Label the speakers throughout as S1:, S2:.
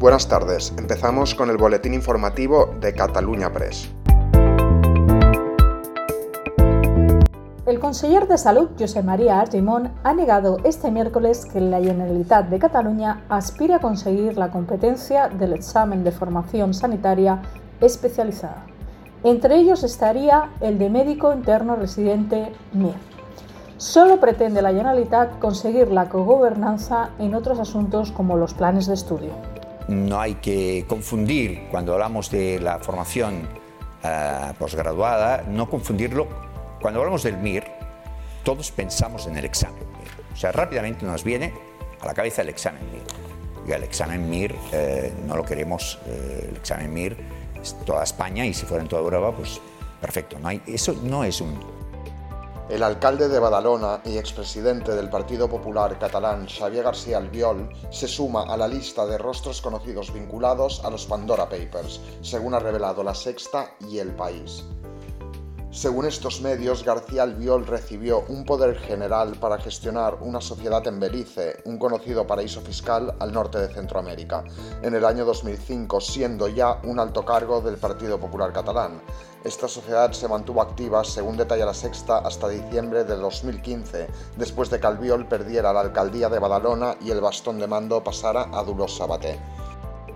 S1: Buenas tardes, empezamos con el boletín informativo de Cataluña Press.
S2: El conseller de Salud, José María Argimón, ha negado este miércoles que la Generalitat de Cataluña aspire a conseguir la competencia del examen de formación sanitaria especializada. Entre ellos estaría el de médico interno residente MIR. Solo pretende la Generalitat conseguir la cogobernanza en otros asuntos como los planes de estudio.
S3: No hay que confundir, cuando hablamos de la formación uh, posgraduada, no confundirlo cuando hablamos del MIR, todos pensamos en el examen. O sea, rápidamente nos viene a la cabeza el examen MIR. Y el examen MIR eh, no lo queremos, eh, el examen MIR es toda España y si fuera en toda Europa, pues perfecto. No hay, eso no es un...
S1: El alcalde de Badalona y expresidente del Partido Popular catalán Xavier García Albiol se suma a la lista de rostros conocidos vinculados a los Pandora Papers, según ha revelado La Sexta y El País. Según estos medios, García Albiol recibió un poder general para gestionar una sociedad en Belice, un conocido paraíso fiscal al norte de Centroamérica, en el año 2005, siendo ya un alto cargo del Partido Popular Catalán. Esta sociedad se mantuvo activa, según detalla la Sexta, hasta diciembre de 2015, después de que Albiol perdiera la alcaldía de Badalona y el bastón de mando pasara a Dolors Sabaté.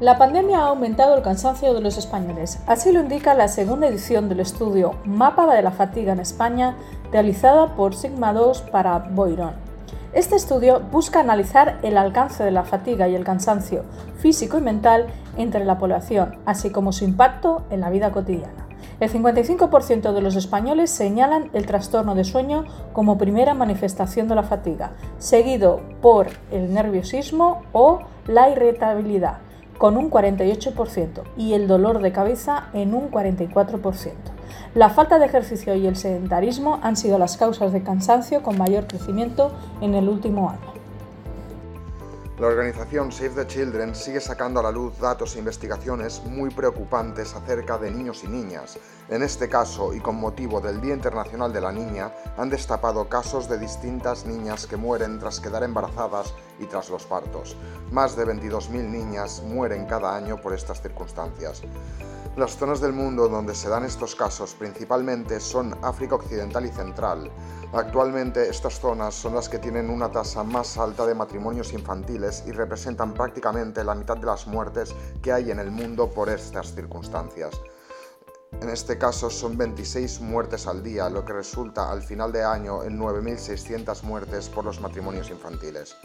S2: La pandemia ha aumentado el cansancio de los españoles. Así lo indica la segunda edición del estudio Mapa de la Fatiga en España, realizada por Sigma 2 para Boirón. Este estudio busca analizar el alcance de la fatiga y el cansancio físico y mental entre la población, así como su impacto en la vida cotidiana. El 55% de los españoles señalan el trastorno de sueño como primera manifestación de la fatiga, seguido por el nerviosismo o la irritabilidad, con un 48% y el dolor de cabeza en un 44%. La falta de ejercicio y el sedentarismo han sido las causas de cansancio con mayor crecimiento en el último año.
S1: La organización Save the Children sigue sacando a la luz datos e investigaciones muy preocupantes acerca de niños y niñas. En este caso, y con motivo del Día Internacional de la Niña, han destapado casos de distintas niñas que mueren tras quedar embarazadas y tras los partos. Más de 22.000 niñas mueren cada año por estas circunstancias. Las zonas del mundo donde se dan estos casos principalmente son África Occidental y Central. Actualmente estas zonas son las que tienen una tasa más alta de matrimonios infantiles y representan prácticamente la mitad de las muertes que hay en el mundo por estas circunstancias. En este caso son 26 muertes al día, lo que resulta al final de año en 9.600 muertes por los matrimonios infantiles.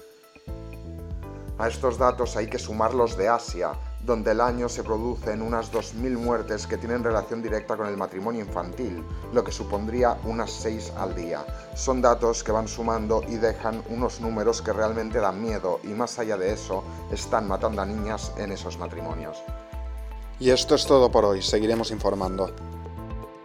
S1: A estos datos hay que sumar los de Asia, donde el año se producen unas 2.000 muertes que tienen relación directa con el matrimonio infantil, lo que supondría unas 6 al día. Son datos que van sumando y dejan unos números que realmente dan miedo y más allá de eso, están matando a niñas en esos matrimonios. Y esto es todo por hoy, seguiremos informando.